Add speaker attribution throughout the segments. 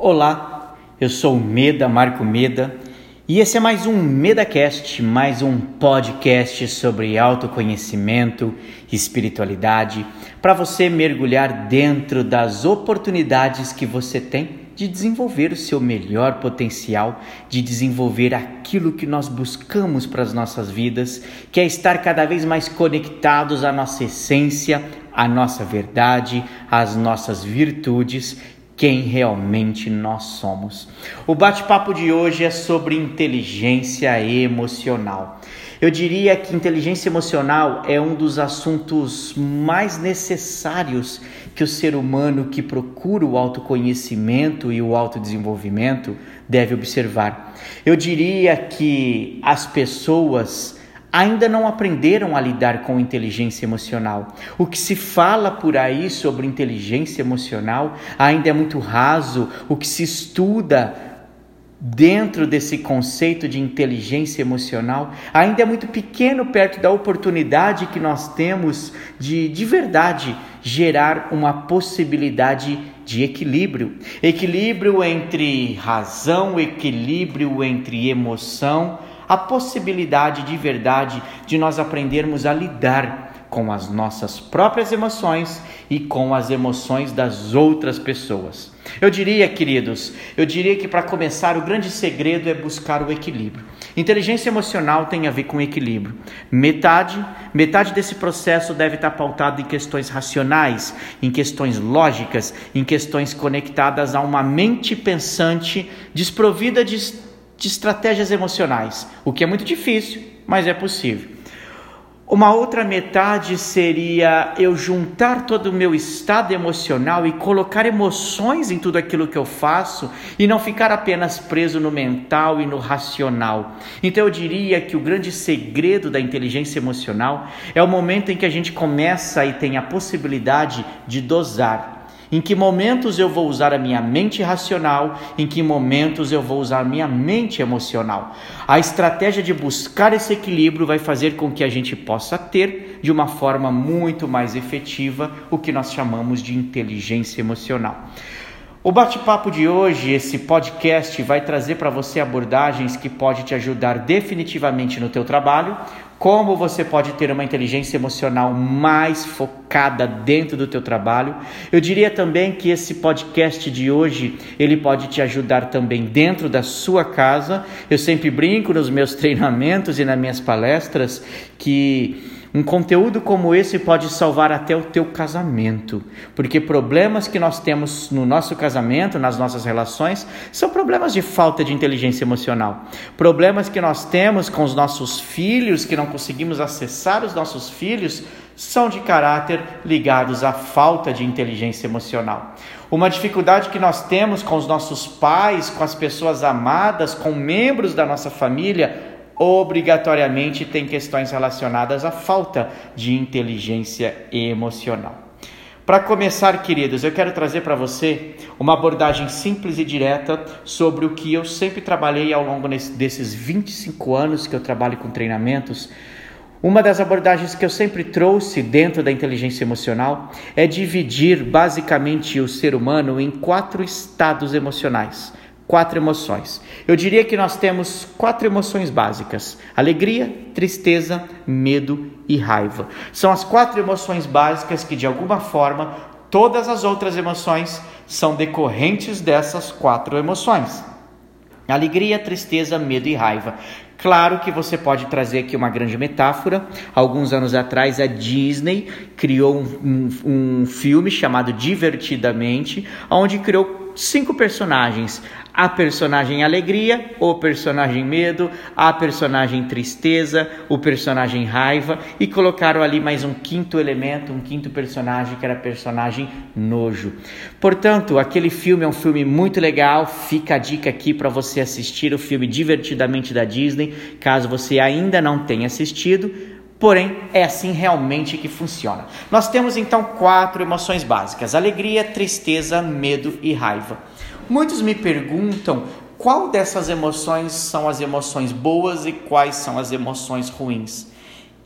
Speaker 1: Olá, eu sou Meda, Marco Meda, e esse é mais um MedaCast, mais um podcast sobre autoconhecimento, espiritualidade, para você mergulhar dentro das oportunidades que você tem de desenvolver o seu melhor potencial, de desenvolver aquilo que nós buscamos para as nossas vidas, que é estar cada vez mais conectados à nossa essência, à nossa verdade, às nossas virtudes quem realmente nós somos. O bate-papo de hoje é sobre inteligência emocional. Eu diria que inteligência emocional é um dos assuntos mais necessários que o ser humano que procura o autoconhecimento e o autodesenvolvimento deve observar. Eu diria que as pessoas ainda não aprenderam a lidar com inteligência emocional. O que se fala por aí sobre inteligência emocional ainda é muito raso. O que se estuda dentro desse conceito de inteligência emocional ainda é muito pequeno perto da oportunidade que nós temos de de verdade gerar uma possibilidade de equilíbrio, equilíbrio entre razão, equilíbrio entre emoção, a possibilidade de verdade de nós aprendermos a lidar com as nossas próprias emoções e com as emoções das outras pessoas. Eu diria, queridos, eu diria que para começar o grande segredo é buscar o equilíbrio. Inteligência emocional tem a ver com equilíbrio. Metade, metade desse processo deve estar pautado em questões racionais, em questões lógicas, em questões conectadas a uma mente pensante desprovida de de estratégias emocionais, o que é muito difícil, mas é possível. Uma outra metade seria eu juntar todo o meu estado emocional e colocar emoções em tudo aquilo que eu faço e não ficar apenas preso no mental e no racional. Então eu diria que o grande segredo da inteligência emocional é o momento em que a gente começa e tem a possibilidade de dosar em que momentos eu vou usar a minha mente racional? Em que momentos eu vou usar a minha mente emocional? A estratégia de buscar esse equilíbrio vai fazer com que a gente possa ter, de uma forma muito mais efetiva, o que nós chamamos de inteligência emocional. O bate-papo de hoje, esse podcast, vai trazer para você abordagens que pode te ajudar definitivamente no teu trabalho, como você pode ter uma inteligência emocional mais focada dentro do teu trabalho. Eu diria também que esse podcast de hoje, ele pode te ajudar também dentro da sua casa. Eu sempre brinco nos meus treinamentos e nas minhas palestras que um conteúdo como esse pode salvar até o teu casamento, porque problemas que nós temos no nosso casamento, nas nossas relações, são problemas de falta de inteligência emocional. Problemas que nós temos com os nossos filhos, que não conseguimos acessar os nossos filhos, são de caráter ligados à falta de inteligência emocional. Uma dificuldade que nós temos com os nossos pais, com as pessoas amadas, com membros da nossa família, obrigatoriamente tem questões relacionadas à falta de inteligência emocional. Para começar, queridos, eu quero trazer para você uma abordagem simples e direta sobre o que eu sempre trabalhei ao longo desses 25 anos que eu trabalho com treinamentos. Uma das abordagens que eu sempre trouxe dentro da inteligência emocional é dividir basicamente o ser humano em quatro estados emocionais quatro emoções. Eu diria que nós temos quatro emoções básicas: alegria, tristeza, medo e raiva. São as quatro emoções básicas que, de alguma forma, todas as outras emoções são decorrentes dessas quatro emoções. Alegria, tristeza, medo e raiva. Claro que você pode trazer aqui uma grande metáfora. Alguns anos atrás, a Disney criou um, um, um filme chamado Divertidamente, onde criou cinco personagens: a personagem alegria, o personagem medo, a personagem tristeza, o personagem raiva e colocaram ali mais um quinto elemento, um quinto personagem que era personagem nojo. Portanto, aquele filme é um filme muito legal. Fica a dica aqui para você assistir o filme divertidamente da Disney, caso você ainda não tenha assistido. Porém, é assim realmente que funciona. Nós temos então quatro emoções básicas: alegria, tristeza, medo e raiva. Muitos me perguntam qual dessas emoções são as emoções boas e quais são as emoções ruins.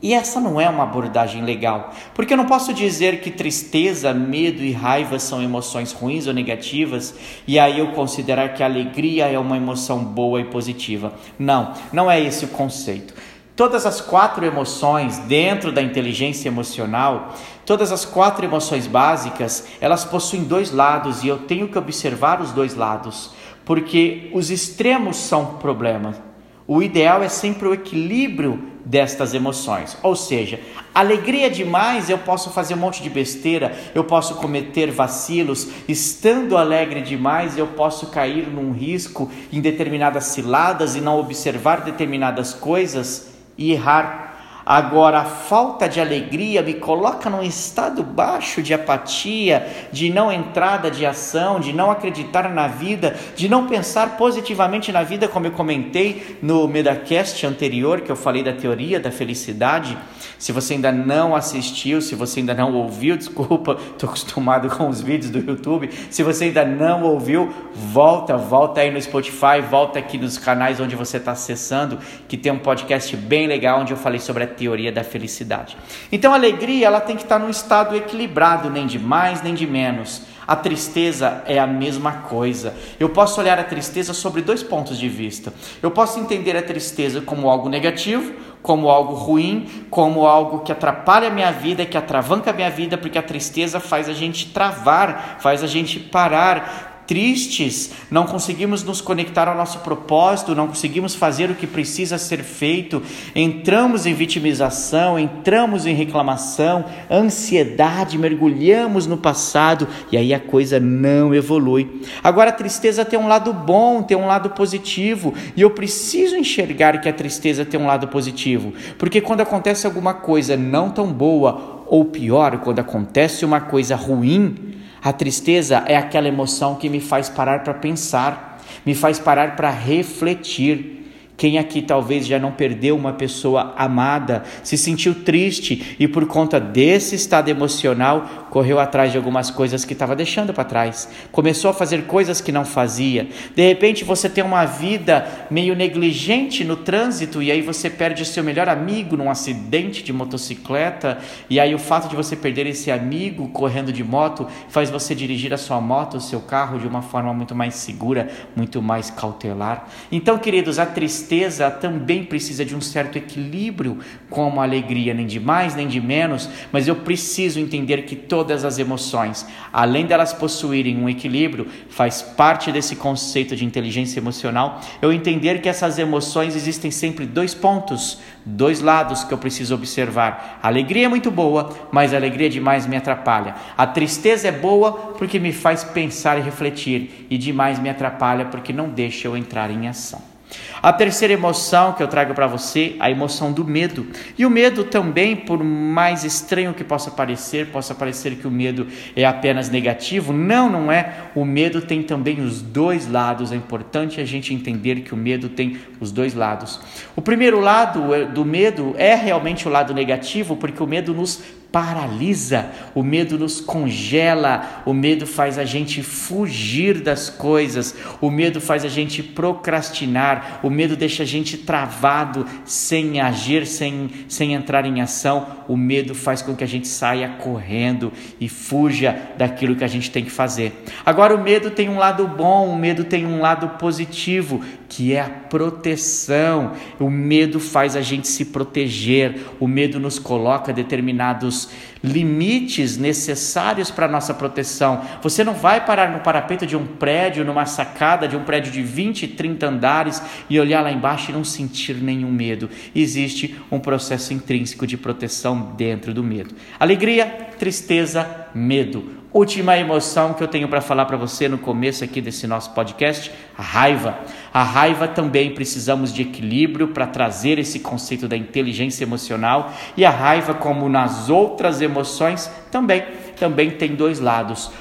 Speaker 1: E essa não é uma abordagem legal, porque eu não posso dizer que tristeza, medo e raiva são emoções ruins ou negativas e aí eu considerar que alegria é uma emoção boa e positiva. Não, não é esse o conceito. Todas as quatro emoções dentro da inteligência emocional, todas as quatro emoções básicas, elas possuem dois lados e eu tenho que observar os dois lados, porque os extremos são problemas. O ideal é sempre o equilíbrio destas emoções. Ou seja, alegria demais, eu posso fazer um monte de besteira, eu posso cometer vacilos. Estando alegre demais, eu posso cair num risco em determinadas ciladas e não observar determinadas coisas e errar. Agora, a falta de alegria me coloca num estado baixo de apatia, de não entrada de ação, de não acreditar na vida, de não pensar positivamente na vida, como eu comentei no Medacast anterior, que eu falei da teoria da felicidade. Se você ainda não assistiu, se você ainda não ouviu, desculpa, estou acostumado com os vídeos do YouTube. Se você ainda não ouviu, volta, volta aí no Spotify, volta aqui nos canais onde você está acessando, que tem um podcast bem legal onde eu falei sobre a teoria da felicidade. Então a alegria ela tem que estar num estado equilibrado, nem de mais nem de menos. A tristeza é a mesma coisa. Eu posso olhar a tristeza sobre dois pontos de vista. Eu posso entender a tristeza como algo negativo, como algo ruim, como algo que atrapalha a minha vida, que atravanca a minha vida, porque a tristeza faz a gente travar, faz a gente parar, tristes, não conseguimos nos conectar ao nosso propósito, não conseguimos fazer o que precisa ser feito, entramos em vitimização, entramos em reclamação, ansiedade, mergulhamos no passado e aí a coisa não evolui. Agora a tristeza tem um lado bom, tem um lado positivo e eu preciso enxergar que a tristeza tem um lado positivo, porque quando acontece alguma coisa não tão boa ou pior, quando acontece uma coisa ruim, a tristeza é aquela emoção que me faz parar para pensar, me faz parar para refletir. Quem aqui talvez já não perdeu uma pessoa amada, se sentiu triste e por conta desse estado emocional correu atrás de algumas coisas que estava deixando para trás, começou a fazer coisas que não fazia. De repente você tem uma vida meio negligente no trânsito e aí você perde seu melhor amigo num acidente de motocicleta e aí o fato de você perder esse amigo correndo de moto faz você dirigir a sua moto, o seu carro de uma forma muito mais segura, muito mais cautelar. Então, queridos, a tristeza também precisa de um certo equilíbrio, como a alegria, nem de mais nem de menos, mas eu preciso entender que todo todas as emoções, além delas possuírem um equilíbrio, faz parte desse conceito de inteligência emocional, eu entender que essas emoções existem sempre dois pontos, dois lados que eu preciso observar. A alegria é muito boa, mas a alegria demais me atrapalha. A tristeza é boa porque me faz pensar e refletir, e demais me atrapalha porque não deixa eu entrar em ação. A terceira emoção que eu trago para você, a emoção do medo. E o medo também, por mais estranho que possa parecer, possa parecer que o medo é apenas negativo. Não, não é. O medo tem também os dois lados. É importante a gente entender que o medo tem os dois lados. O primeiro lado é, do medo é realmente o lado negativo, porque o medo nos paralisa, o medo nos congela, o medo faz a gente fugir das coisas, o medo faz a gente procrastinar, o medo deixa a gente travado, sem agir, sem, sem entrar em ação, o medo faz com que a gente saia correndo e fuja daquilo que a gente tem que fazer. Agora, o medo tem um lado bom, o medo tem um lado positivo, que é a proteção. O medo faz a gente se proteger, o medo nos coloca determinados limites necessários para a nossa proteção. Você não vai parar no parapeito de um prédio, numa sacada de um prédio de 20, 30 andares e olhar lá embaixo e não sentir nenhum medo. Existe um processo intrínseco de proteção dentro do medo. Alegria, tristeza, medo Última emoção que eu tenho para falar para você no começo aqui desse nosso podcast, a raiva. A raiva também precisamos de equilíbrio para trazer esse conceito da inteligência emocional e a raiva, como nas outras emoções, também também tem dois lados.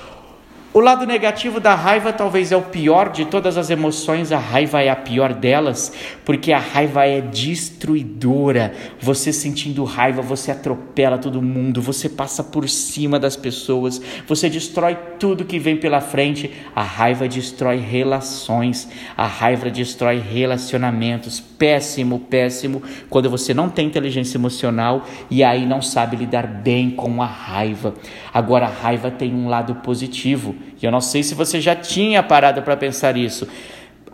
Speaker 1: O lado negativo da raiva talvez é o pior de todas as emoções, a raiva é a pior delas, porque a raiva é destruidora. Você sentindo raiva, você atropela todo mundo, você passa por cima das pessoas, você destrói tudo que vem pela frente. A raiva destrói relações, a raiva destrói relacionamentos. Péssimo, péssimo quando você não tem inteligência emocional e aí não sabe lidar bem com a raiva. Agora, a raiva tem um lado positivo e eu não sei se você já tinha parado para pensar isso.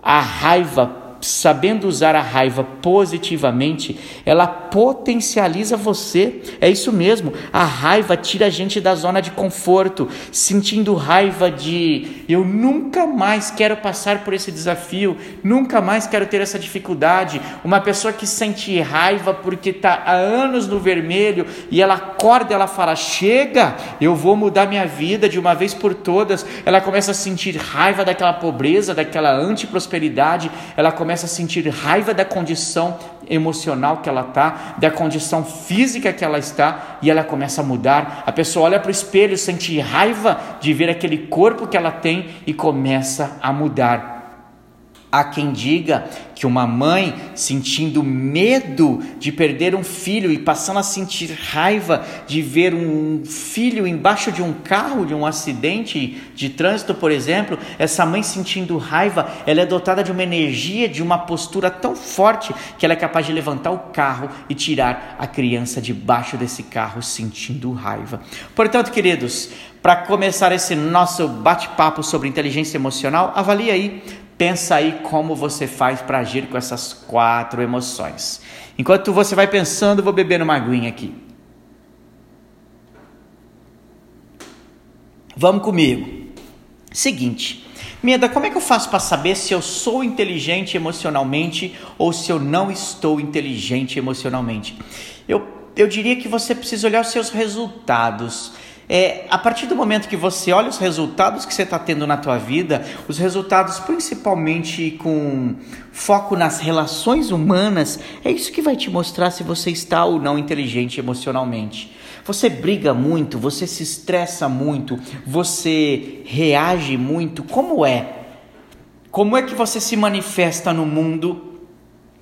Speaker 1: A raiva sabendo usar a raiva positivamente, ela potencializa você. É isso mesmo. A raiva tira a gente da zona de conforto, sentindo raiva de eu nunca mais quero passar por esse desafio, nunca mais quero ter essa dificuldade. Uma pessoa que sente raiva porque está há anos no vermelho e ela acorda, ela fala: chega, eu vou mudar minha vida de uma vez por todas. Ela começa a sentir raiva daquela pobreza, daquela antiprosperidade. Ela começa começa a sentir raiva da condição emocional que ela está, da condição física que ela está, e ela começa a mudar. A pessoa olha para o espelho, sente raiva de ver aquele corpo que ela tem e começa a mudar. Há quem diga que uma mãe sentindo medo de perder um filho e passando a sentir raiva de ver um filho embaixo de um carro, de um acidente de trânsito, por exemplo, essa mãe sentindo raiva, ela é dotada de uma energia, de uma postura tão forte que ela é capaz de levantar o carro e tirar a criança debaixo desse carro sentindo raiva. Portanto, queridos, para começar esse nosso bate-papo sobre inteligência emocional, avalie aí Pensa aí como você faz para agir com essas quatro emoções. Enquanto você vai pensando, vou beber uma aguinha aqui. Vamos comigo. Seguinte, Meda, como é que eu faço para saber se eu sou inteligente emocionalmente ou se eu não estou inteligente emocionalmente? Eu, eu diria que você precisa olhar os seus resultados. É, a partir do momento que você olha os resultados que você está tendo na tua vida, os resultados principalmente com foco nas relações humanas, é isso que vai te mostrar se você está ou não inteligente emocionalmente. Você briga muito, você se estressa muito, você reage muito. Como é? Como é que você se manifesta no mundo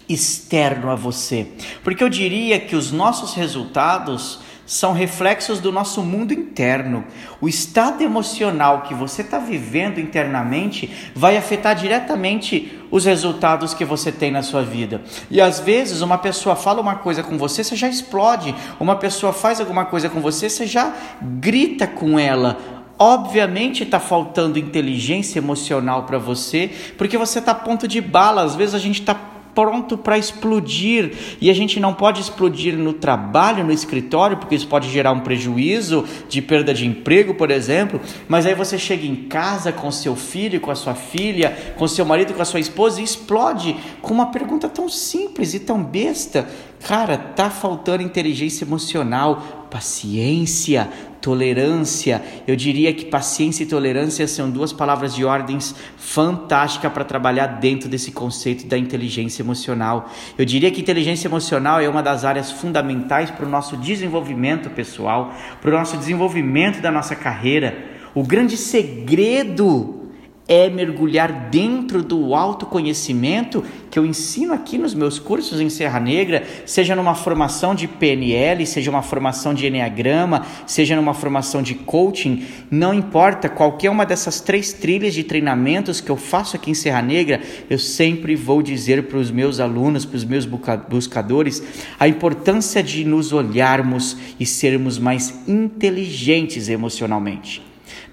Speaker 1: externo a você? Porque eu diria que os nossos resultados são reflexos do nosso mundo interno. O estado emocional que você está vivendo internamente vai afetar diretamente os resultados que você tem na sua vida. E às vezes uma pessoa fala uma coisa com você, você já explode. Uma pessoa faz alguma coisa com você, você já grita com ela. Obviamente está faltando inteligência emocional para você, porque você está a ponto de bala. Às vezes a gente está pronto para explodir. E a gente não pode explodir no trabalho, no escritório, porque isso pode gerar um prejuízo de perda de emprego, por exemplo. Mas aí você chega em casa com seu filho, com a sua filha, com seu marido, com a sua esposa e explode com uma pergunta tão simples e tão besta. Cara, tá faltando inteligência emocional, paciência, tolerância. Eu diria que paciência e tolerância são duas palavras de ordens fantásticas para trabalhar dentro desse conceito da inteligência emocional. Eu diria que inteligência emocional é uma das áreas fundamentais para o nosso desenvolvimento pessoal, para o nosso desenvolvimento da nossa carreira. O grande segredo é mergulhar dentro do autoconhecimento que eu ensino aqui nos meus cursos em Serra Negra, seja numa formação de PNL, seja uma formação de Enneagrama, seja numa formação de coaching, não importa, qualquer uma dessas três trilhas de treinamentos que eu faço aqui em Serra Negra, eu sempre vou dizer para os meus alunos, para os meus buscadores, a importância de nos olharmos e sermos mais inteligentes emocionalmente.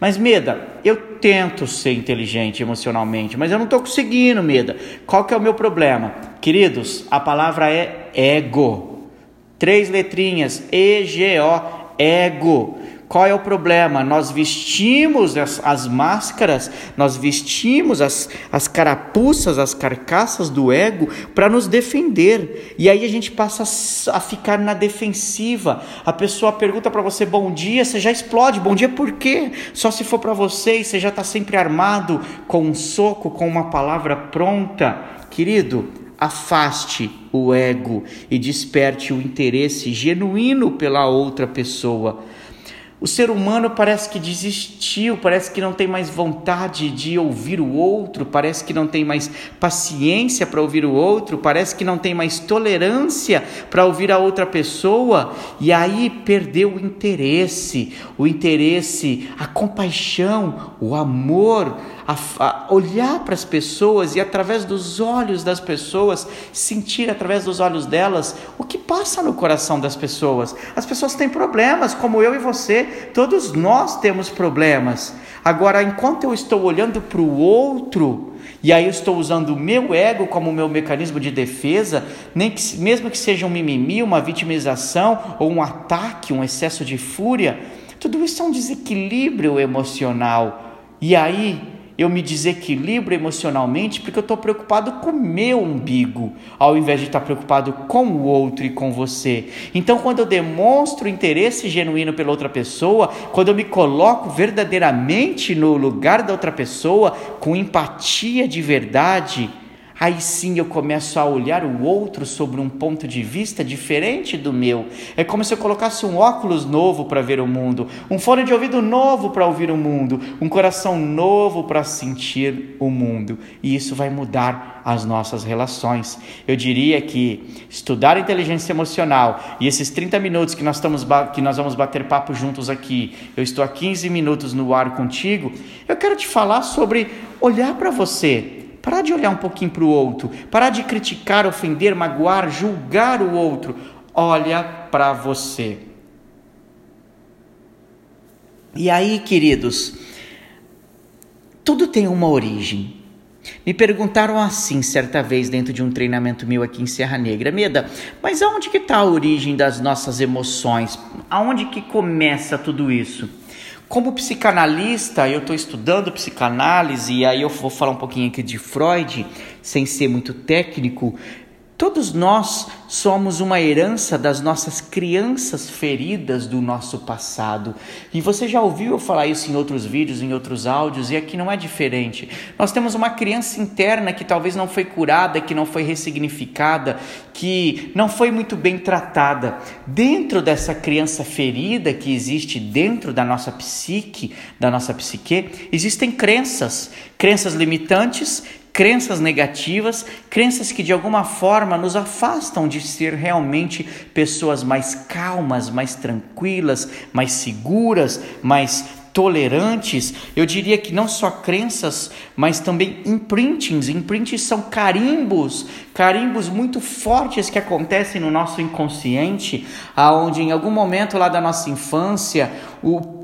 Speaker 1: Mas, Meda, eu tento ser inteligente emocionalmente, mas eu não estou conseguindo, Meda. Qual que é o meu problema? Queridos, a palavra é ego. Três letrinhas, E-G-O, ego. Qual é o problema? Nós vestimos as, as máscaras, nós vestimos as, as carapuças, as carcaças do ego para nos defender. E aí a gente passa a ficar na defensiva. A pessoa pergunta para você bom dia, você já explode. Bom dia por quê? Só se for para você e você já está sempre armado com um soco, com uma palavra pronta. Querido, afaste o ego e desperte o interesse genuíno pela outra pessoa. O ser humano parece que desistiu, parece que não tem mais vontade de ouvir o outro, parece que não tem mais paciência para ouvir o outro, parece que não tem mais tolerância para ouvir a outra pessoa, e aí perdeu o interesse, o interesse, a compaixão, o amor, a, a olhar para as pessoas e através dos olhos das pessoas, sentir através dos olhos delas o que passa no coração das pessoas. As pessoas têm problemas, como eu e você, todos nós temos problemas. Agora, enquanto eu estou olhando para o outro, e aí eu estou usando o meu ego como meu mecanismo de defesa, nem que, mesmo que seja um mimimi, uma vitimização ou um ataque, um excesso de fúria, tudo isso é um desequilíbrio emocional. E aí eu me desequilibro emocionalmente porque eu estou preocupado com o meu umbigo, ao invés de estar preocupado com o outro e com você. Então, quando eu demonstro interesse genuíno pela outra pessoa, quando eu me coloco verdadeiramente no lugar da outra pessoa, com empatia de verdade, aí sim eu começo a olhar o outro sobre um ponto de vista diferente do meu. É como se eu colocasse um óculos novo para ver o mundo, um fone de ouvido novo para ouvir o mundo, um coração novo para sentir o mundo. E isso vai mudar as nossas relações. Eu diria que estudar inteligência emocional e esses 30 minutos que nós, estamos, que nós vamos bater papo juntos aqui, eu estou há 15 minutos no ar contigo, eu quero te falar sobre olhar para você Parar de olhar um pouquinho para o outro, parar de criticar, ofender, magoar, julgar o outro. Olha para você. E aí, queridos, tudo tem uma origem. Me perguntaram assim certa vez dentro de um treinamento meu aqui em Serra Negra, Meda, mas aonde que está a origem das nossas emoções? Aonde que começa tudo isso? Como psicanalista, eu estou estudando psicanálise e aí eu vou falar um pouquinho aqui de Freud, sem ser muito técnico. Todos nós somos uma herança das nossas crianças feridas do nosso passado. E você já ouviu eu falar isso em outros vídeos, em outros áudios, e aqui não é diferente. Nós temos uma criança interna que talvez não foi curada, que não foi ressignificada, que não foi muito bem tratada. Dentro dessa criança ferida que existe dentro da nossa psique, da nossa psique, existem crenças, crenças limitantes crenças negativas, crenças que de alguma forma nos afastam de ser realmente pessoas mais calmas, mais tranquilas, mais seguras, mais tolerantes. Eu diria que não só crenças, mas também imprintings. Imprintings são carimbos, carimbos muito fortes que acontecem no nosso inconsciente, aonde em algum momento lá da nossa infância, o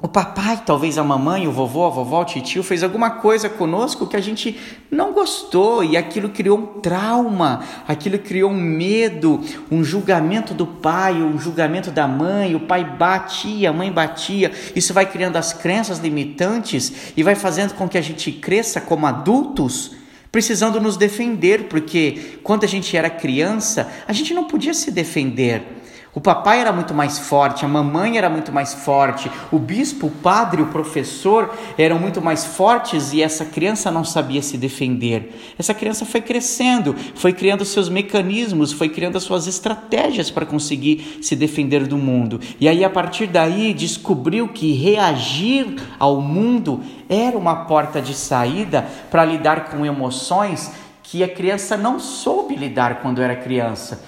Speaker 1: o papai, talvez a mamãe, o vovô, a vovó, o tio fez alguma coisa conosco que a gente não gostou e aquilo criou um trauma, aquilo criou um medo, um julgamento do pai, um julgamento da mãe, o pai batia, a mãe batia. Isso vai criando as crenças limitantes e vai fazendo com que a gente cresça como adultos precisando nos defender, porque quando a gente era criança, a gente não podia se defender. O papai era muito mais forte, a mamãe era muito mais forte, o bispo, o padre, o professor eram muito mais fortes e essa criança não sabia se defender. Essa criança foi crescendo, foi criando seus mecanismos, foi criando as suas estratégias para conseguir se defender do mundo. E aí, a partir daí, descobriu que reagir ao mundo era uma porta de saída para lidar com emoções que a criança não soube lidar quando era criança.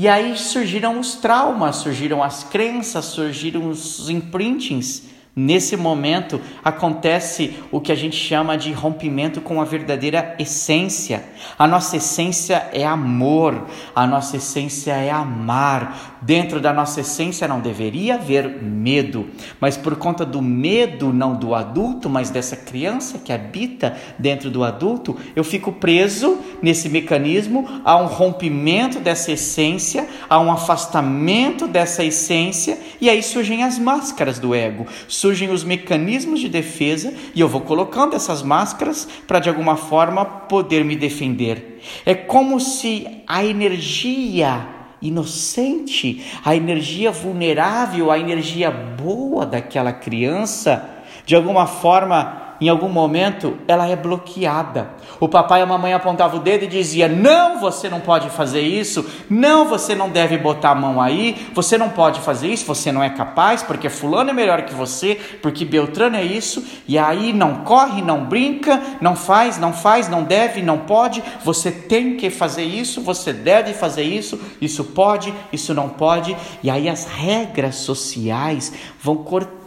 Speaker 1: E aí surgiram os traumas, surgiram as crenças, surgiram os imprintings Nesse momento acontece o que a gente chama de rompimento com a verdadeira essência. A nossa essência é amor, a nossa essência é amar. Dentro da nossa essência não deveria haver medo, mas por conta do medo, não do adulto, mas dessa criança que habita dentro do adulto, eu fico preso nesse mecanismo a um rompimento dessa essência, a um afastamento dessa essência, e aí surgem as máscaras do ego os mecanismos de defesa e eu vou colocando essas máscaras para de alguma forma poder me defender. É como se a energia inocente, a energia vulnerável, a energia boa daquela criança, de alguma forma em algum momento, ela é bloqueada. O papai e a mamãe apontavam o dedo e dizia: "Não, você não pode fazer isso. Não, você não deve botar a mão aí. Você não pode fazer isso, você não é capaz, porque fulano é melhor que você, porque Beltrano é isso". E aí não corre, não brinca, não faz, não faz, não deve, não pode. Você tem que fazer isso, você deve fazer isso. Isso pode, isso não pode. E aí as regras sociais vão cortando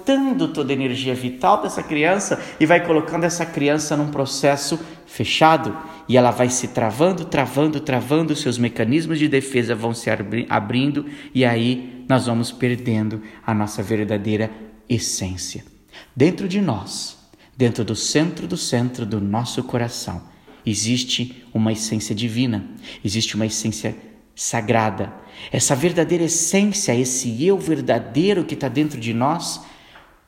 Speaker 1: toda a energia vital dessa criança e vai colocando essa criança num processo fechado e ela vai se travando, travando, travando, seus mecanismos de defesa vão se abrindo e aí nós vamos perdendo a nossa verdadeira essência. Dentro de nós, dentro do centro do centro do nosso coração, existe uma essência divina, existe uma essência sagrada. Essa verdadeira essência, esse eu verdadeiro que está dentro de nós,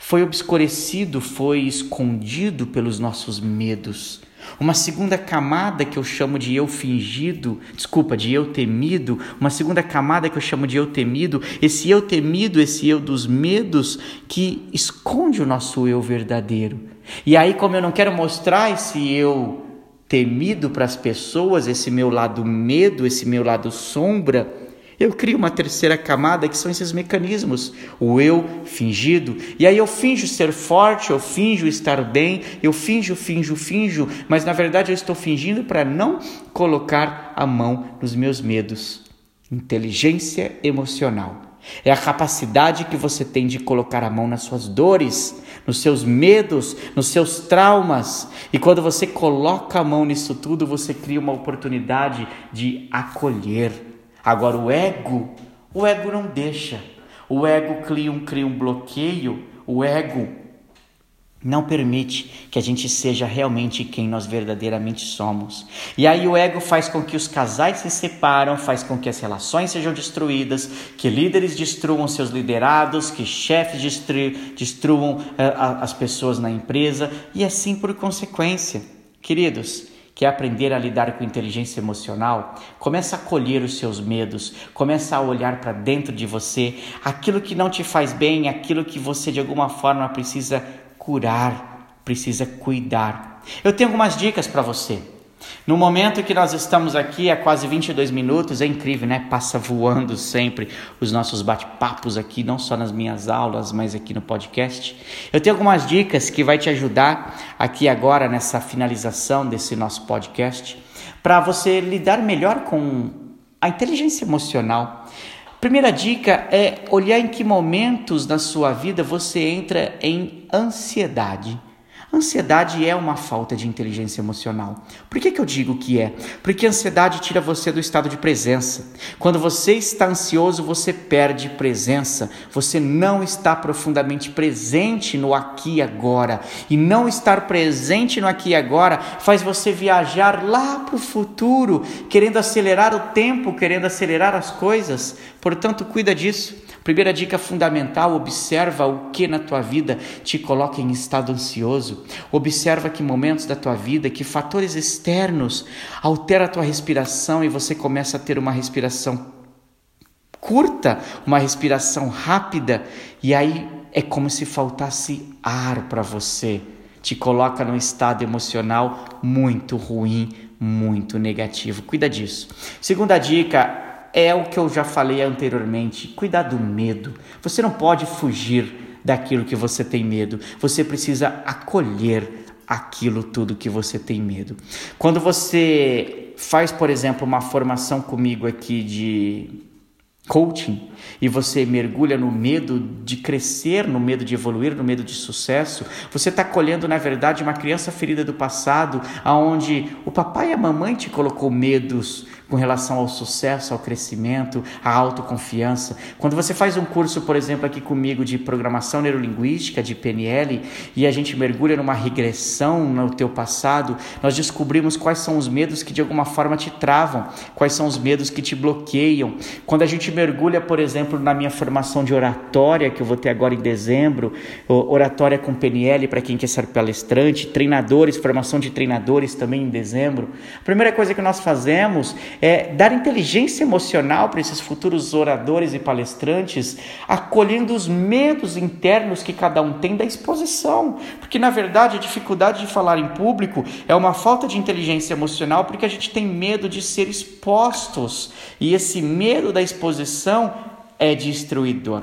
Speaker 1: foi obscurecido, foi escondido pelos nossos medos. Uma segunda camada que eu chamo de eu fingido, desculpa, de eu temido, uma segunda camada que eu chamo de eu temido, esse eu temido, esse eu dos medos que esconde o nosso eu verdadeiro. E aí, como eu não quero mostrar esse eu temido para as pessoas, esse meu lado medo, esse meu lado sombra, eu crio uma terceira camada que são esses mecanismos, o eu fingido. E aí eu finjo ser forte, eu finjo estar bem, eu finjo, finjo, finjo, mas na verdade eu estou fingindo para não colocar a mão nos meus medos. Inteligência emocional é a capacidade que você tem de colocar a mão nas suas dores, nos seus medos, nos seus traumas. E quando você coloca a mão nisso tudo, você cria uma oportunidade de acolher Agora o ego, o ego não deixa. O ego cria um, cria um bloqueio, o ego não permite que a gente seja realmente quem nós verdadeiramente somos. E aí o ego faz com que os casais se separam, faz com que as relações sejam destruídas, que líderes destruam seus liderados, que chefes destruam uh, as pessoas na empresa e assim por consequência. Queridos, Quer aprender a lidar com inteligência emocional? Começa a acolher os seus medos, começa a olhar para dentro de você, aquilo que não te faz bem, aquilo que você de alguma forma precisa curar, precisa cuidar. Eu tenho algumas dicas para você. No momento que nós estamos aqui, há quase 22 minutos, é incrível, né? Passa voando sempre os nossos bate-papos aqui, não só nas minhas aulas, mas aqui no podcast. Eu tenho algumas dicas que vai te ajudar aqui agora nessa finalização desse nosso podcast, para você lidar melhor com a inteligência emocional. Primeira dica é olhar em que momentos na sua vida você entra em ansiedade. Ansiedade é uma falta de inteligência emocional. Por que, que eu digo que é? Porque a ansiedade tira você do estado de presença. Quando você está ansioso, você perde presença. Você não está profundamente presente no aqui e agora. E não estar presente no aqui e agora faz você viajar lá para o futuro, querendo acelerar o tempo, querendo acelerar as coisas. Portanto, cuida disso. Primeira dica fundamental: observa o que na tua vida te coloca em estado ansioso. Observa que momentos da tua vida, que fatores externos alteram a tua respiração e você começa a ter uma respiração curta, uma respiração rápida, e aí é como se faltasse ar para você. Te coloca num estado emocional muito ruim, muito negativo. Cuida disso. Segunda dica, é o que eu já falei anteriormente: cuidar do medo. Você não pode fugir daquilo que você tem medo. Você precisa acolher aquilo tudo que você tem medo. Quando você faz, por exemplo, uma formação comigo aqui de coaching e você mergulha no medo de crescer, no medo de evoluir, no medo de sucesso, você está colhendo na verdade uma criança ferida do passado, aonde o papai e a mamãe te colocou medos com relação ao sucesso, ao crescimento, à autoconfiança. Quando você faz um curso, por exemplo, aqui comigo de programação neurolinguística, de PNL, e a gente mergulha numa regressão no teu passado, nós descobrimos quais são os medos que de alguma forma te travam, quais são os medos que te bloqueiam. Quando a gente mergulha, por exemplo, na minha formação de oratória, que eu vou ter agora em dezembro, oratória com PNL para quem quer ser palestrante, treinadores, formação de treinadores também em dezembro. A primeira coisa que nós fazemos é dar inteligência emocional para esses futuros oradores e palestrantes, acolhendo os medos internos que cada um tem da exposição. Porque, na verdade, a dificuldade de falar em público é uma falta de inteligência emocional porque a gente tem medo de ser expostos. E esse medo da exposição é destruidor.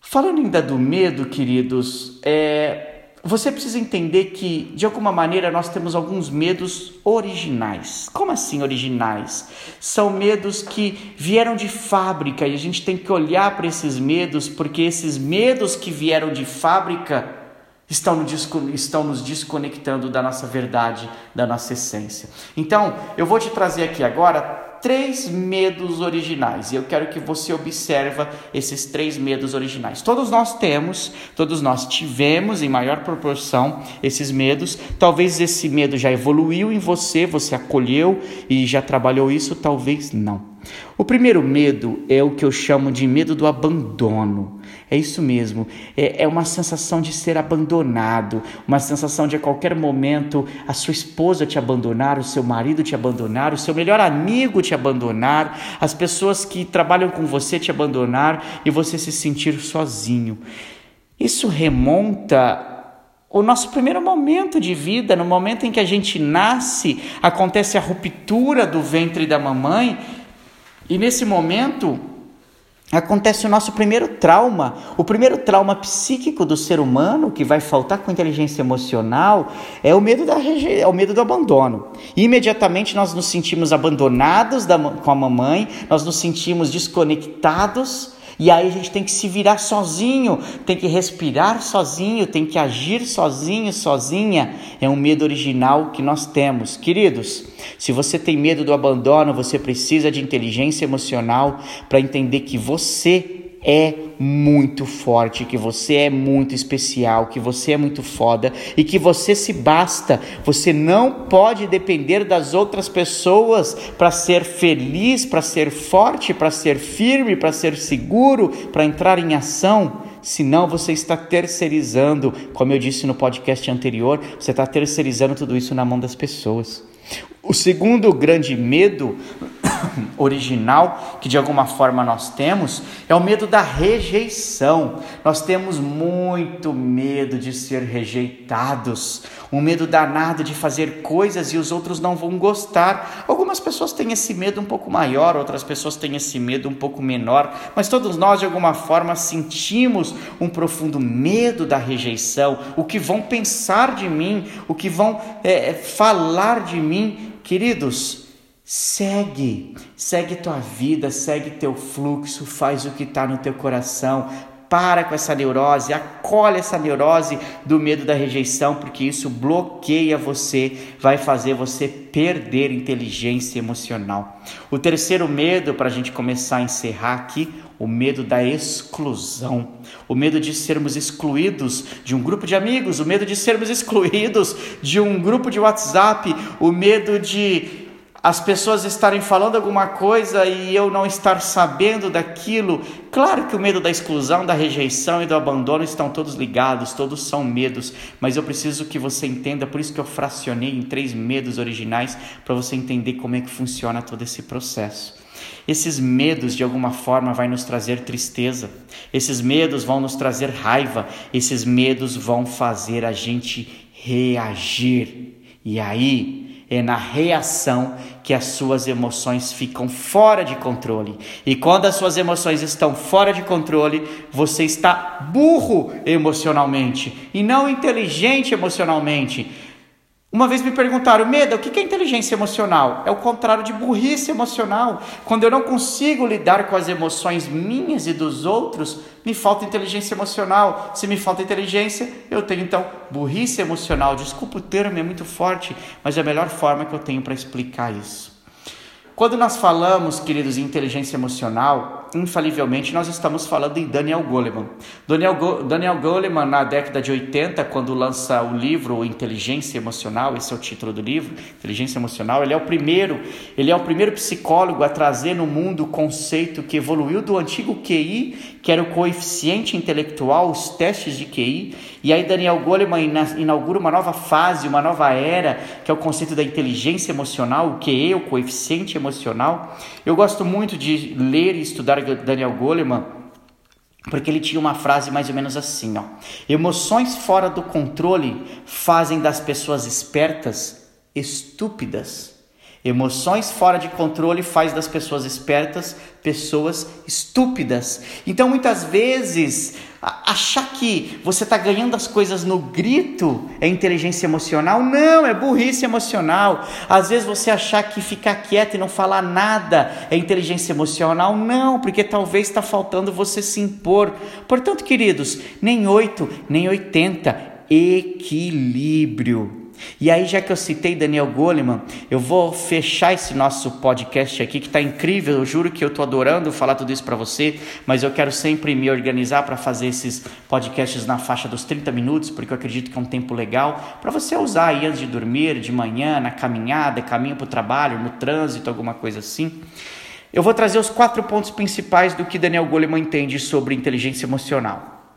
Speaker 1: Falando ainda do medo, queridos, é, você precisa entender que, de alguma maneira, nós temos alguns medos originais. Como assim originais? São medos que vieram de fábrica e a gente tem que olhar para esses medos, porque esses medos que vieram de fábrica estão, estão nos desconectando da nossa verdade, da nossa essência. Então, eu vou te trazer aqui agora três medos originais e eu quero que você observa esses três medos originais. Todos nós temos, todos nós tivemos em maior proporção esses medos. Talvez esse medo já evoluiu em você, você acolheu e já trabalhou isso, talvez não. O primeiro medo é o que eu chamo de medo do abandono. É isso mesmo, é, é, uma sensação de ser abandonado, uma sensação de a qualquer momento a sua esposa te abandonar, o seu marido te abandonar, o seu melhor amigo te abandonar, as pessoas que trabalham com você te abandonar e você se sentir sozinho. Isso remonta o nosso primeiro momento de vida, no momento em que a gente nasce, acontece a ruptura do ventre da mamãe e nesse momento acontece o nosso primeiro trauma, o primeiro trauma psíquico do ser humano que vai faltar com inteligência emocional é o medo da é o medo do abandono. E imediatamente nós nos sentimos abandonados da, com a mamãe, nós nos sentimos desconectados e aí a gente tem que se virar sozinho, tem que respirar sozinho, tem que agir sozinho, sozinha. É um medo original que nós temos. Queridos, se você tem medo do abandono, você precisa de inteligência emocional para entender que você é muito forte, que você é muito especial, que você é muito foda e que você se basta. Você não pode depender das outras pessoas para ser feliz, para ser forte, para ser firme, para ser seguro, para entrar em ação. Senão você está terceirizando, como eu disse no podcast anterior, você está terceirizando tudo isso na mão das pessoas. O segundo grande medo original que de alguma forma nós temos é o medo da rejeição. Nós temos muito medo de ser rejeitados, um medo danado de fazer coisas e os outros não vão gostar. Algumas pessoas têm esse medo um pouco maior, outras pessoas têm esse medo um pouco menor, mas todos nós de alguma forma sentimos um profundo medo da rejeição, o que vão pensar de mim, o que vão é, falar de mim. Queridos, Segue, segue tua vida, segue teu fluxo, faz o que está no teu coração. Para com essa neurose, acolhe essa neurose do medo da rejeição, porque isso bloqueia você, vai fazer você perder inteligência emocional. O terceiro medo, para a gente começar a encerrar aqui, o medo da exclusão, o medo de sermos excluídos de um grupo de amigos, o medo de sermos excluídos de um grupo de WhatsApp, o medo de as pessoas estarem falando alguma coisa e eu não estar sabendo daquilo. Claro que o medo da exclusão, da rejeição e do abandono estão todos ligados, todos são medos, mas eu preciso que você entenda, por isso que eu fracionei em três medos originais, para você entender como é que funciona todo esse processo. Esses medos, de alguma forma, vai nos trazer tristeza. Esses medos vão nos trazer raiva. Esses medos vão fazer a gente reagir. E aí, é na reação que as suas emoções ficam fora de controle. E quando as suas emoções estão fora de controle, você está burro emocionalmente e não inteligente emocionalmente. Uma vez me perguntaram, Meda, o que é inteligência emocional? É o contrário de burrice emocional. Quando eu não consigo lidar com as emoções minhas e dos outros, me falta inteligência emocional. Se me falta inteligência, eu tenho então burrice emocional. Desculpa o termo, é muito forte, mas é a melhor forma que eu tenho para explicar isso. Quando nós falamos, queridos, em inteligência emocional, infalivelmente, nós estamos falando em Daniel Goleman. Daniel, Go Daniel Goleman, na década de 80, quando lança o livro Inteligência Emocional, esse é o título do livro, Inteligência Emocional, ele é o primeiro, ele é o primeiro psicólogo a trazer no mundo o conceito que evoluiu do antigo QI, que era o coeficiente intelectual, os testes de QI, e aí Daniel Goleman inaugura uma nova fase, uma nova era, que é o conceito da inteligência emocional, o QE, o coeficiente emocional. Eu gosto muito de ler e estudar Daniel Goleman, porque ele tinha uma frase mais ou menos assim, ó: Emoções fora do controle fazem das pessoas espertas estúpidas. Emoções fora de controle faz das pessoas espertas pessoas estúpidas. Então, muitas vezes, achar que você está ganhando as coisas no grito é inteligência emocional? Não, é burrice emocional. Às vezes, você achar que ficar quieto e não falar nada é inteligência emocional? Não, porque talvez está faltando você se impor. Portanto, queridos, nem 8, nem 80. Equilíbrio. E aí, já que eu citei Daniel Goleman, eu vou fechar esse nosso podcast aqui que está incrível. Eu juro que eu estou adorando falar tudo isso para você, mas eu quero sempre me organizar para fazer esses podcasts na faixa dos 30 minutos, porque eu acredito que é um tempo legal para você usar aí antes de dormir, de manhã, na caminhada, caminho para o trabalho, no trânsito, alguma coisa assim. Eu vou trazer os quatro pontos principais do que Daniel Goleman entende sobre inteligência emocional.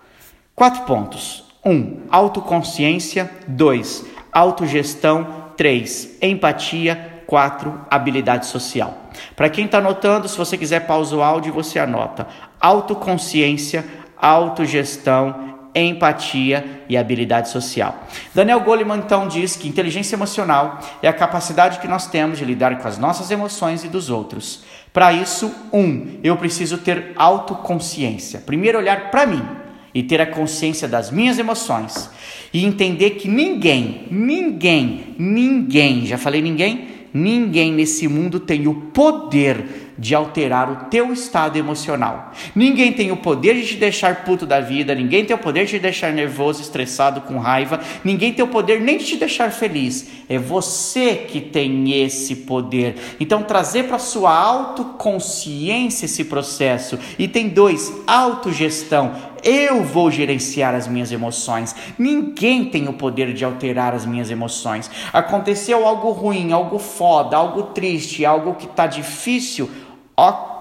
Speaker 1: Quatro pontos. 1. Um, autoconsciência. 2 autogestão, 3. Empatia, 4. Habilidade social. Para quem está anotando, se você quiser pausa o áudio, você anota. Autoconsciência, autogestão, empatia e habilidade social. Daniel Goleman então diz que inteligência emocional é a capacidade que nós temos de lidar com as nossas emoções e dos outros. Para isso, um, eu preciso ter autoconsciência. Primeiro olhar para mim e ter a consciência das minhas emoções e entender que ninguém, ninguém, ninguém, já falei ninguém, ninguém nesse mundo tem o poder de alterar o teu estado emocional. Ninguém tem o poder de te deixar puto da vida, ninguém tem o poder de te deixar nervoso, estressado, com raiva, ninguém tem o poder nem de te deixar feliz. É você que tem esse poder. Então trazer para sua autoconsciência esse processo. E tem dois, autogestão. Eu vou gerenciar as minhas emoções. Ninguém tem o poder de alterar as minhas emoções. Aconteceu algo ruim, algo foda, algo triste, algo que está difícil ok,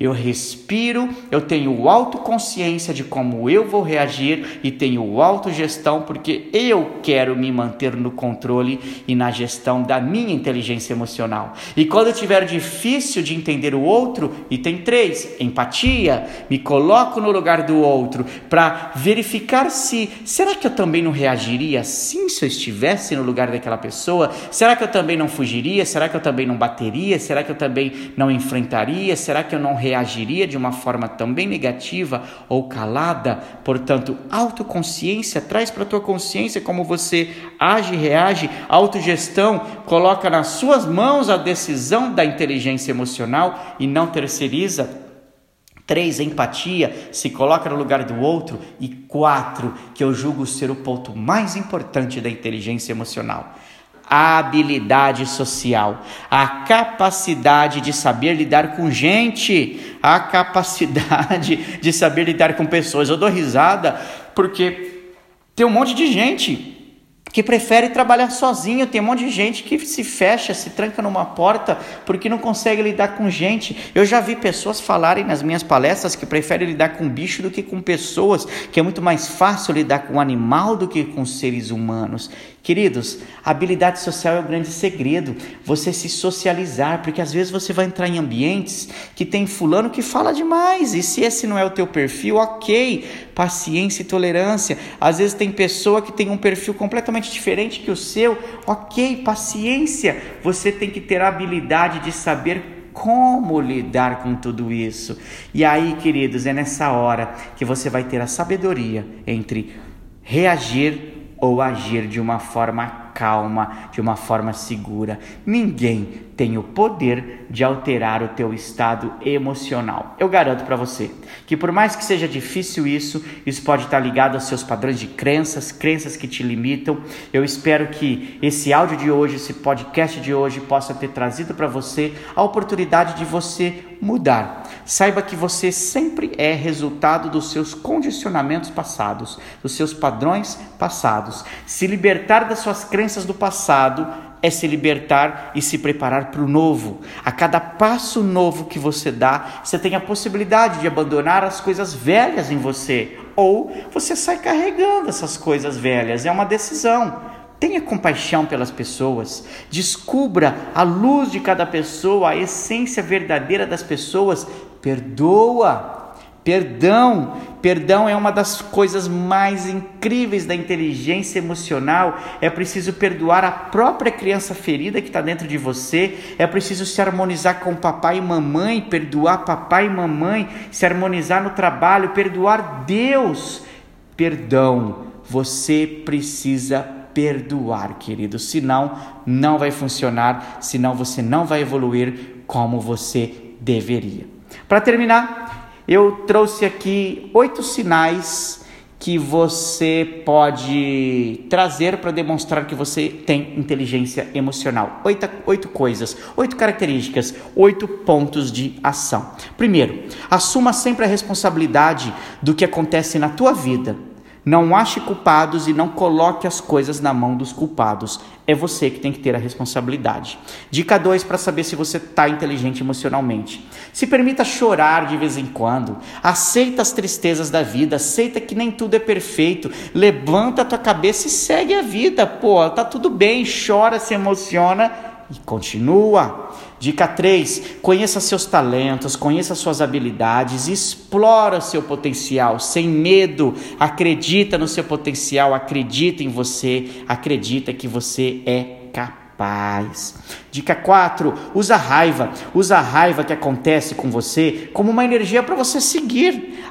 Speaker 1: eu respiro, eu tenho autoconsciência de como eu vou reagir e tenho autogestão porque eu quero me manter no controle e na gestão da minha inteligência emocional. E quando tiver difícil de entender o outro, e tem três, empatia, me coloco no lugar do outro para verificar se será que eu também não reagiria assim se eu estivesse no lugar daquela pessoa? Será que eu também não fugiria? Será que eu também não bateria? Será que eu também não enfrentaria? Será que eu não reagiria de uma forma também negativa ou calada? Portanto, autoconsciência traz para a tua consciência como você age reage. Autogestão coloca nas suas mãos a decisão da inteligência emocional e não terceiriza. Três, empatia, se coloca no lugar do outro. E quatro, que eu julgo ser o ponto mais importante da inteligência emocional a habilidade social, a capacidade de saber lidar com gente, a capacidade de saber lidar com pessoas. Eu dou risada porque tem um monte de gente que prefere trabalhar sozinho. Tem um monte de gente que se fecha, se tranca numa porta porque não consegue lidar com gente. Eu já vi pessoas falarem nas minhas palestras que preferem lidar com bicho do que com pessoas, que é muito mais fácil lidar com animal do que com seres humanos. Queridos, habilidade social é o grande segredo. Você se socializar, porque às vezes você vai entrar em ambientes que tem fulano que fala demais, e se esse não é o teu perfil, ok, paciência e tolerância. Às vezes tem pessoa que tem um perfil completamente diferente que o seu, ok, paciência. Você tem que ter a habilidade de saber como lidar com tudo isso. E aí, queridos, é nessa hora que você vai ter a sabedoria entre reagir ou agir de uma forma calma, de uma forma segura. Ninguém tem o poder de alterar o teu estado emocional. Eu garanto para você que por mais que seja difícil isso, isso pode estar ligado aos seus padrões de crenças, crenças que te limitam. Eu espero que esse áudio de hoje, esse podcast de hoje possa ter trazido para você a oportunidade de você mudar. Saiba que você sempre é resultado dos seus condicionamentos passados, dos seus padrões passados. Se libertar das suas crenças do passado é se libertar e se preparar para o novo. A cada passo novo que você dá, você tem a possibilidade de abandonar as coisas velhas em você, ou você sai carregando essas coisas velhas. É uma decisão. Tenha compaixão pelas pessoas, descubra a luz de cada pessoa, a essência verdadeira das pessoas, perdoa. Perdão, perdão é uma das coisas mais incríveis da inteligência emocional. É preciso perdoar a própria criança ferida que está dentro de você. É preciso se harmonizar com papai e mamãe, perdoar papai e mamãe, se harmonizar no trabalho, perdoar Deus. Perdão, você precisa perdoar, querido. Senão, não vai funcionar, senão você não vai evoluir como você deveria. Para terminar, eu trouxe aqui oito sinais que você pode trazer para demonstrar que você tem inteligência emocional. Oito, oito coisas, oito características, oito pontos de ação. Primeiro, assuma sempre a responsabilidade do que acontece na tua vida não ache culpados e não coloque as coisas na mão dos culpados. É você que tem que ter a responsabilidade. Dica 2 para saber se você está inteligente emocionalmente. Se permita chorar de vez em quando. Aceita as tristezas da vida. Aceita que nem tudo é perfeito. Levanta a tua cabeça e segue a vida. Pô, tá tudo bem. Chora, se emociona e continua. Dica 3: conheça seus talentos, conheça suas habilidades, explora seu potencial sem medo. Acredita no seu potencial, acredita em você, acredita que você é capaz. Dica 4: usa a raiva. Usa a raiva que acontece com você como uma energia para você seguir.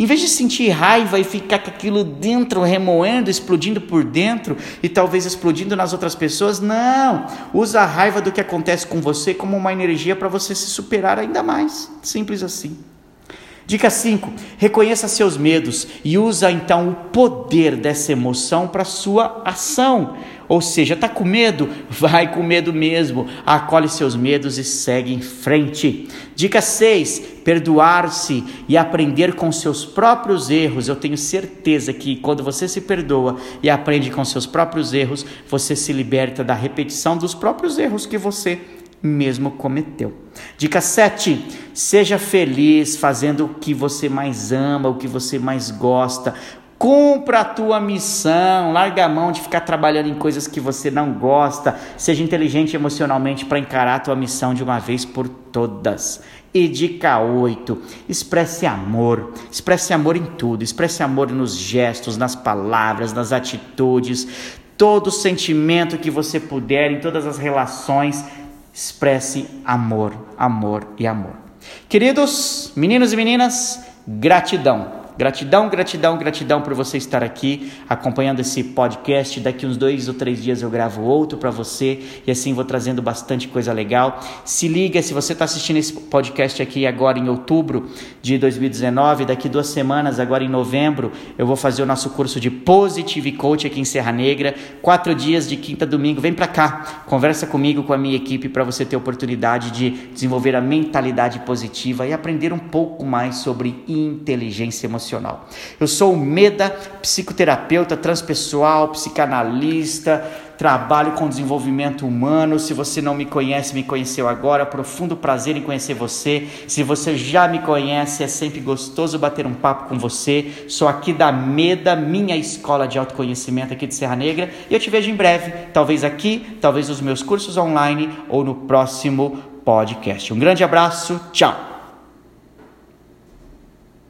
Speaker 1: Em vez de sentir raiva e ficar com aquilo dentro, remoendo, explodindo por dentro e talvez explodindo nas outras pessoas, não. Usa a raiva do que acontece com você como uma energia para você se superar ainda mais. Simples assim. Dica 5: reconheça seus medos e usa então o poder dessa emoção para sua ação. Ou seja, está com medo? Vai com medo mesmo. Acolhe seus medos e segue em frente. Dica 6: perdoar-se e aprender com seus próprios erros. Eu tenho certeza que quando você se perdoa e aprende com seus próprios erros, você se liberta da repetição dos próprios erros que você mesmo cometeu. Dica 7: seja feliz fazendo o que você mais ama, o que você mais gosta. Cumpra a tua missão, larga a mão de ficar trabalhando em coisas que você não gosta. Seja inteligente emocionalmente para encarar a tua missão de uma vez por todas. E dica 8: expresse amor. Expresse amor em tudo. Expresse amor nos gestos, nas palavras, nas atitudes. Todo sentimento que você puder, em todas as relações, expresse amor, amor e amor. Queridos meninos e meninas, gratidão. Gratidão, gratidão, gratidão por você estar aqui acompanhando esse podcast. Daqui uns dois ou três dias eu gravo outro para você e assim vou trazendo bastante coisa legal. Se liga, se você está assistindo esse podcast aqui agora em outubro de 2019, daqui duas semanas, agora em novembro, eu vou fazer o nosso curso de Positive Coach aqui em Serra Negra. Quatro dias de quinta a domingo. Vem para cá, conversa comigo, com a minha equipe para você ter oportunidade de desenvolver a mentalidade positiva e aprender um pouco mais sobre inteligência emocional Eu sou o Meda, psicoterapeuta transpessoal, psicanalista, trabalho com desenvolvimento humano. Se você não me conhece, me conheceu agora, profundo prazer em conhecer você. Se você já me conhece, é sempre gostoso bater um papo com você. Sou aqui da Meda, minha escola de autoconhecimento aqui de Serra Negra, e eu te vejo em breve, talvez aqui, talvez nos meus cursos online ou no próximo podcast. Um grande abraço, tchau.